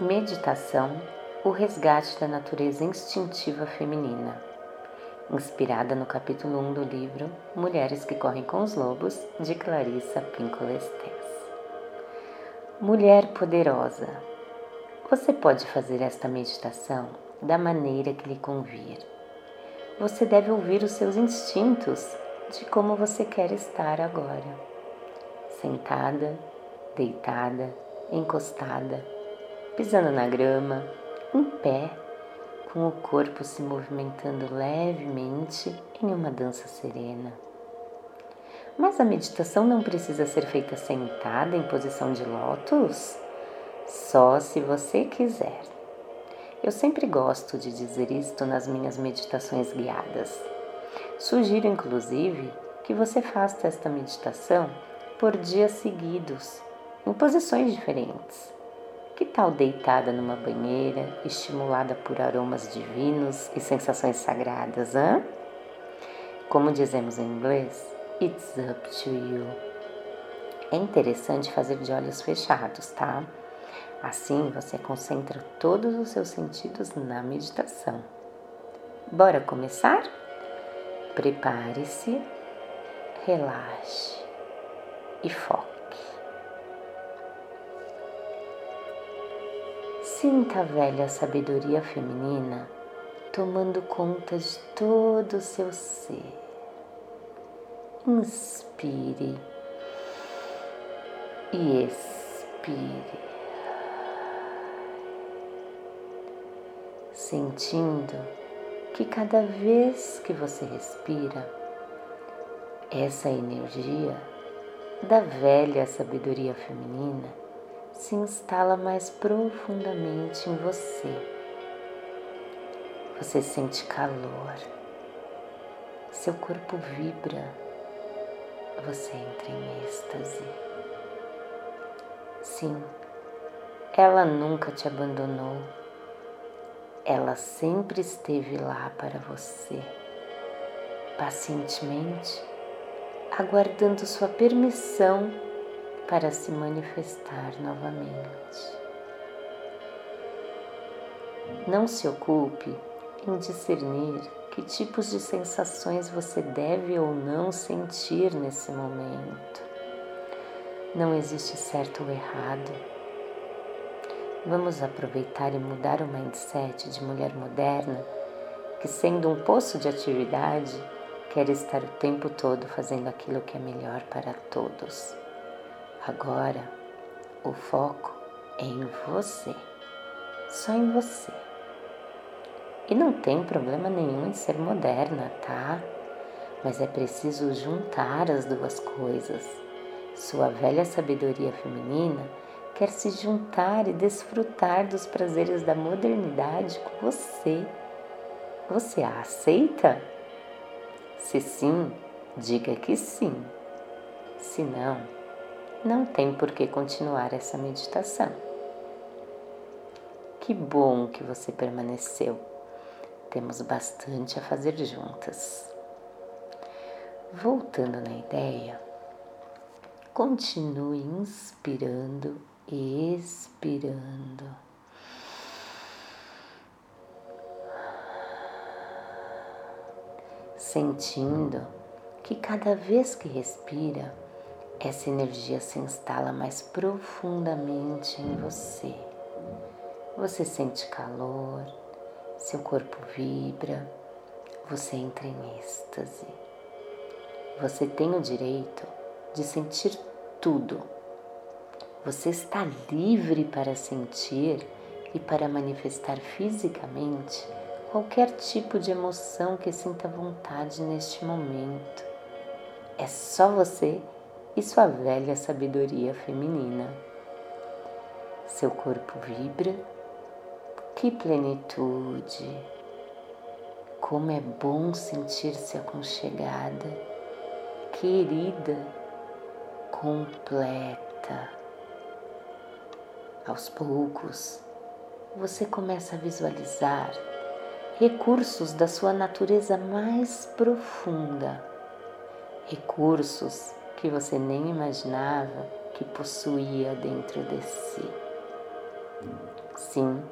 Meditação O resgate da natureza instintiva feminina. Inspirada no capítulo 1 do livro Mulheres que Correm com os Lobos, de Clarissa Pinkola Estes. Mulher poderosa, você pode fazer esta meditação da maneira que lhe convir. Você deve ouvir os seus instintos de como você quer estar agora. Sentada, deitada, encostada pisando na grama, em pé, com o corpo se movimentando levemente em uma dança serena. Mas a meditação não precisa ser feita sentada em posição de lótus? Só se você quiser. Eu sempre gosto de dizer isto nas minhas meditações guiadas. Sugiro, inclusive, que você faça esta meditação por dias seguidos, em posições diferentes que tal deitada numa banheira, estimulada por aromas divinos e sensações sagradas, hã? Como dizemos em inglês, it's up to you. É interessante fazer de olhos fechados, tá? Assim você concentra todos os seus sentidos na meditação. Bora começar? Prepare-se, relaxe e foque. Sinta a velha sabedoria feminina tomando conta de todo o seu ser. Inspire e expire, sentindo que cada vez que você respira, essa energia da velha sabedoria feminina se instala mais profundamente em você. Você sente calor, seu corpo vibra, você entra em êxtase. Sim, ela nunca te abandonou, ela sempre esteve lá para você, pacientemente, aguardando sua permissão para se manifestar novamente. Não se ocupe em discernir que tipos de sensações você deve ou não sentir nesse momento. Não existe certo ou errado. Vamos aproveitar e mudar o mindset de mulher moderna que, sendo um poço de atividade, quer estar o tempo todo fazendo aquilo que é melhor para todos. Agora, o foco é em você, só em você. E não tem problema nenhum em ser moderna, tá? Mas é preciso juntar as duas coisas. Sua velha sabedoria feminina quer se juntar e desfrutar dos prazeres da modernidade com você. Você a aceita? Se sim, diga que sim. Se não, não tem por que continuar essa meditação. Que bom que você permaneceu. Temos bastante a fazer juntas. Voltando na ideia, continue inspirando e expirando. Sentindo que cada vez que respira, essa energia se instala mais profundamente em você. Você sente calor, seu corpo vibra, você entra em êxtase. Você tem o direito de sentir tudo. Você está livre para sentir e para manifestar fisicamente qualquer tipo de emoção que sinta vontade neste momento. É só você e sua velha sabedoria feminina. Seu corpo vibra, que plenitude! Como é bom sentir-se aconchegada, querida, completa. Aos poucos, você começa a visualizar recursos da sua natureza mais profunda, recursos que você nem imaginava que possuía dentro de si. Sim,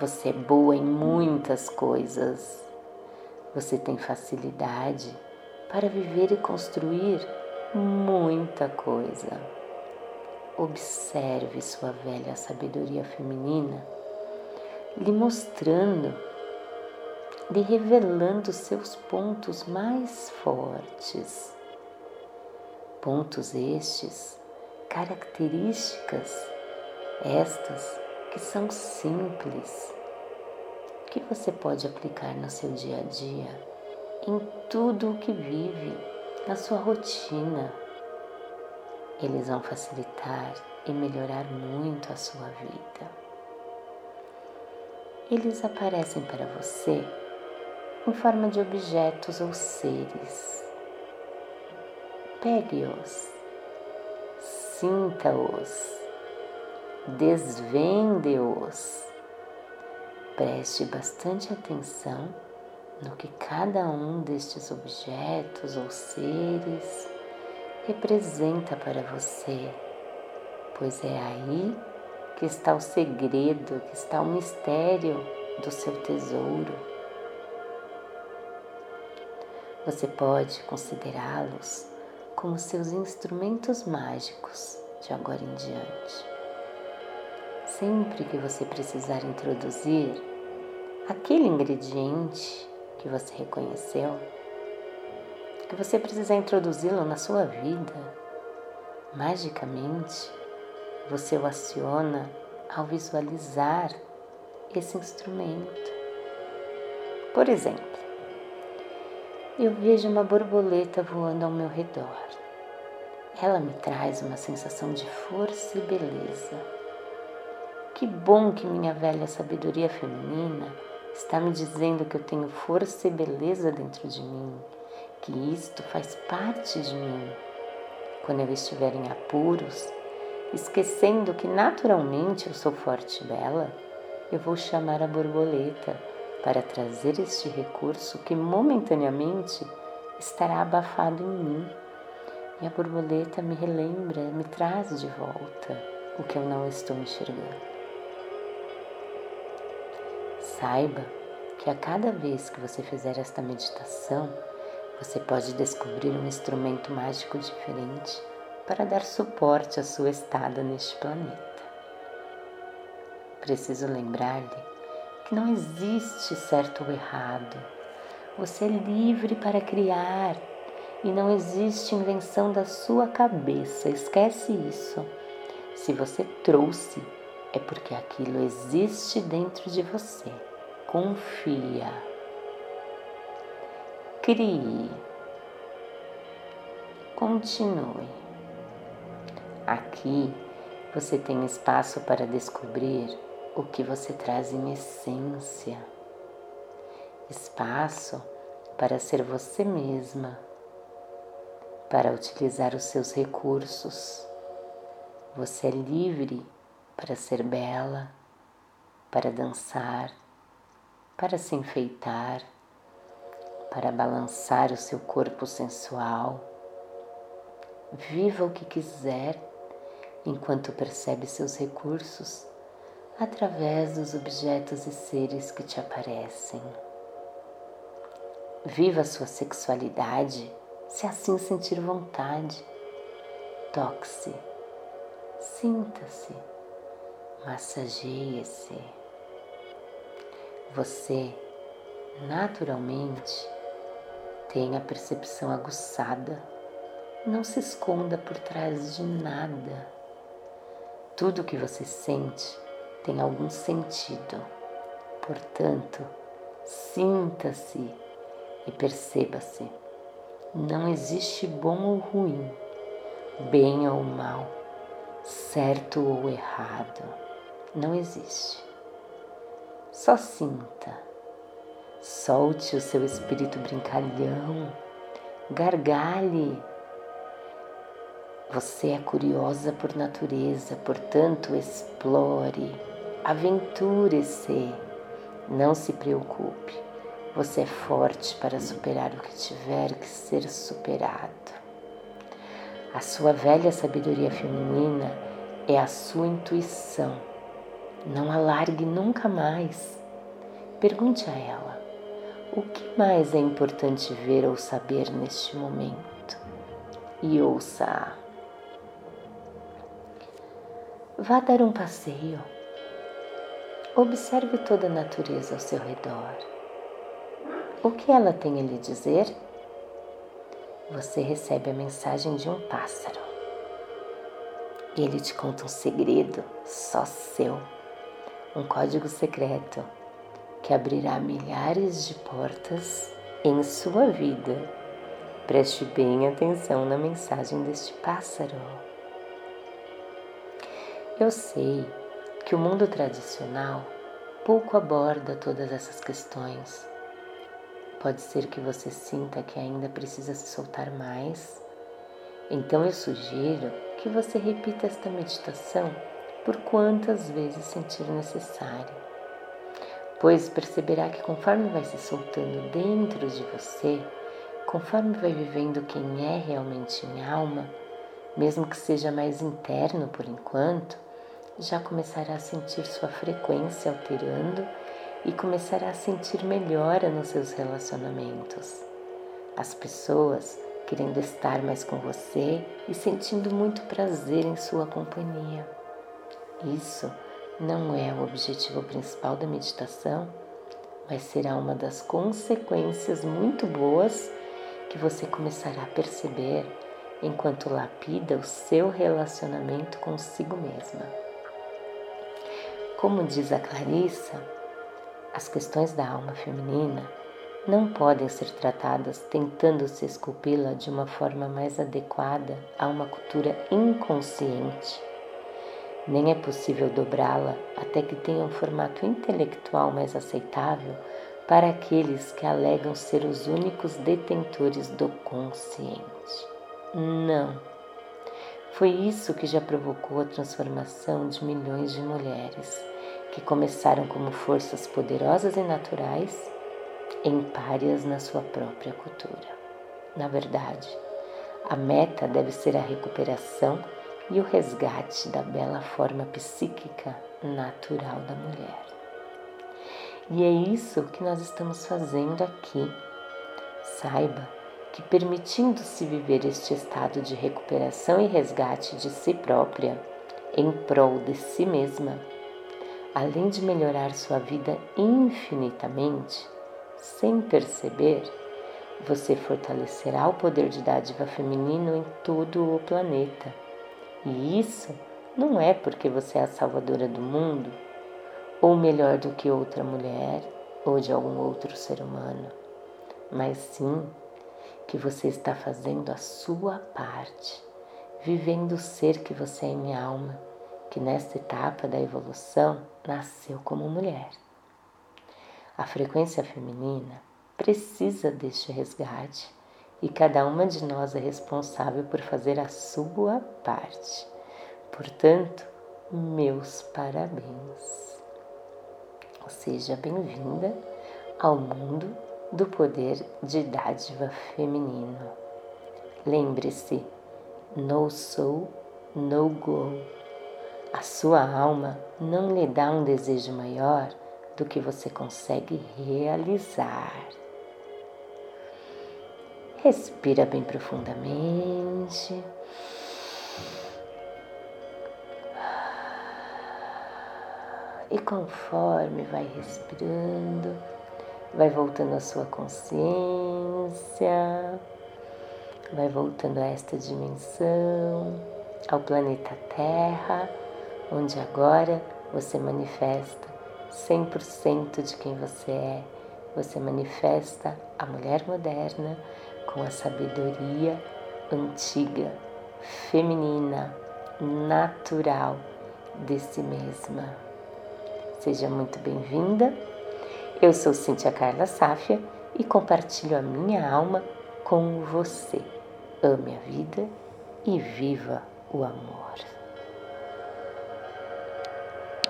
você é boa em muitas coisas. Você tem facilidade para viver e construir muita coisa. Observe sua velha sabedoria feminina lhe mostrando, lhe revelando seus pontos mais fortes. Pontos estes, características estas que são simples, que você pode aplicar no seu dia a dia, em tudo o que vive, na sua rotina. Eles vão facilitar e melhorar muito a sua vida. Eles aparecem para você em forma de objetos ou seres. Pegue-os, sinta-os desvende-os. Preste bastante atenção no que cada um destes objetos ou seres representa para você, pois é aí que está o segredo, que está o mistério do seu tesouro. Você pode considerá-los como seus instrumentos mágicos de agora em diante sempre que você precisar introduzir aquele ingrediente que você reconheceu, que você precisar introduzi-lo na sua vida, magicamente você o aciona ao visualizar esse instrumento. Por exemplo, eu vejo uma borboleta voando ao meu redor. Ela me traz uma sensação de força e beleza que bom que minha velha sabedoria feminina está me dizendo que eu tenho força e beleza dentro de mim, que isto faz parte de mim. Quando eu estiver em apuros, esquecendo que naturalmente eu sou forte e bela, eu vou chamar a borboleta para trazer este recurso que momentaneamente estará abafado em mim. E a borboleta me relembra, me traz de volta o que eu não estou enxergando. Saiba que a cada vez que você fizer esta meditação, você pode descobrir um instrumento mágico diferente para dar suporte à sua estada neste planeta. Preciso lembrar-lhe que não existe certo ou errado. Você é livre para criar e não existe invenção da sua cabeça. Esquece isso. Se você trouxe é porque aquilo existe dentro de você. Confia. Crie. Continue. Aqui você tem espaço para descobrir o que você traz em essência. Espaço para ser você mesma, para utilizar os seus recursos. Você é livre para ser bela, para dançar, para se enfeitar, para balançar o seu corpo sensual. Viva o que quiser enquanto percebe seus recursos através dos objetos e seres que te aparecem. Viva a sua sexualidade se assim sentir vontade. Toque-se, sinta-se massageie-se. Você naturalmente tem a percepção aguçada. Não se esconda por trás de nada. Tudo que você sente tem algum sentido. Portanto, sinta-se e perceba-se. Não existe bom ou ruim, bem ou mal, certo ou errado não existe. Só sinta, solte o seu espírito brincalhão, gargalhe. Você é curiosa por natureza, portanto, explore, aventure-se. Não se preocupe, você é forte para superar o que tiver que ser superado. A sua velha sabedoria feminina é a sua intuição Não alargue nunca mais. Pergunte a ela: o que mais é importante ver ou saber neste momento? E ouça-a. Vá dar um passeio. Observe toda a natureza ao seu redor. O que ela tem a lhe dizer? Você recebe a mensagem de um pássaro. Ele te conta um segredo só seu, um código secreto que abrirá milhares de portas em sua vida. Preste bem atenção na mensagem deste pássaro. Eu sei que o mundo tradicional pouco aborda todas essas questões. Pode ser que você sinta que ainda precisa se soltar mais. Então eu sugiro que você repita esta meditação por quantas vezes sentir necessário. Pois perceberá que conforme vai se soltando dentro de você, conforme vai vivendo quem é realmente em alma, mesmo que seja mais interno por enquanto, já começará a sentir sua frequência alterando e começará a sentir melhora nos seus relacionamentos. As pessoas querendo estar mais com você e sentindo muito prazer em sua companhia. Isso não é o objetivo principal da meditação, mas será uma das consequências muito boas que você começará a perceber enquanto lapida o seu relacionamento consigo mesma. Como diz a Clarissa, as questões da alma feminina não podem ser tratadas tentando se esculpi-la de uma forma mais adequada a uma cultura inconsciente. Nem é possível dobrá-la até que tenha um formato intelectual mais aceitável para aqueles que alegam ser os únicos detentores do consciente. Não. Foi isso que já provocou a transformação de milhões de mulheres que começaram como forças poderosas e naturais, em párias na sua própria cultura. Na verdade, a meta deve ser a recuperação e o resgate da bela forma psíquica natural da mulher. E é isso que nós estamos fazendo aqui. Saiba que, permitindo-se viver este estado de recuperação e resgate de si própria, em prol de si mesma, além de melhorar sua vida infinitamente, sem perceber, você fortalecerá o poder de dádiva feminino em todo o planeta. E isso não é porque você é a salvadora do mundo, ou melhor do que outra mulher ou de algum outro ser humano, mas sim que você está fazendo a sua parte, vivendo o ser que você é em alma que nesta etapa da evolução nasceu como mulher. A frequência feminina precisa deste resgate e cada uma de nós é responsável por fazer a sua parte. Portanto, meus parabéns. Seja bem-vinda ao mundo do poder de dádiva feminino. Lembre-se, no sou, no go. A sua alma não lhe dá um desejo maior do que você consegue realizar. Respira bem profundamente. E conforme vai respirando, vai voltando a sua consciência, vai voltando a esta dimensão, ao planeta Terra onde agora você manifesta 100% de quem você é. Você manifesta a mulher moderna com a sabedoria antiga, feminina, natural de si mesma. Seja muito bem-vinda. Eu sou Cíntia Carla Sáfia e compartilho a minha alma com você. Ame a vida e viva o amor.